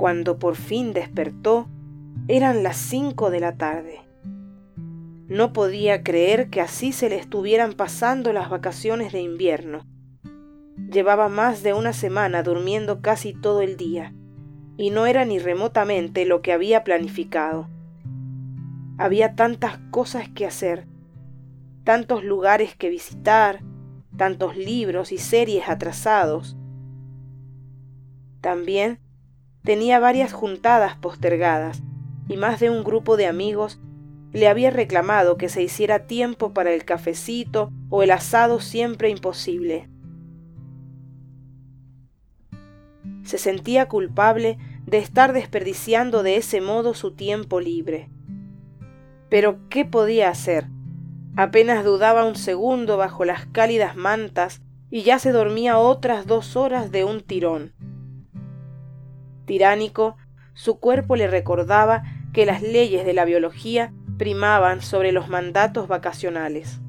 Cuando por fin despertó, eran las cinco de la tarde. No podía creer que así se le estuvieran pasando las vacaciones de invierno. Llevaba más de una semana durmiendo casi todo el día, y no era ni remotamente lo que había planificado. Había tantas cosas que hacer, tantos lugares que visitar, tantos libros y series atrasados. También tenía varias juntadas postergadas y más de un grupo de amigos le había reclamado que se hiciera tiempo para el cafecito o el asado siempre imposible. Se sentía culpable de estar desperdiciando de ese modo su tiempo libre. Pero ¿qué podía hacer? Apenas dudaba un segundo bajo las cálidas mantas y ya se dormía otras dos horas de un tirón. Tiránico, su cuerpo le recordaba que las leyes de la biología primaban sobre los mandatos vacacionales.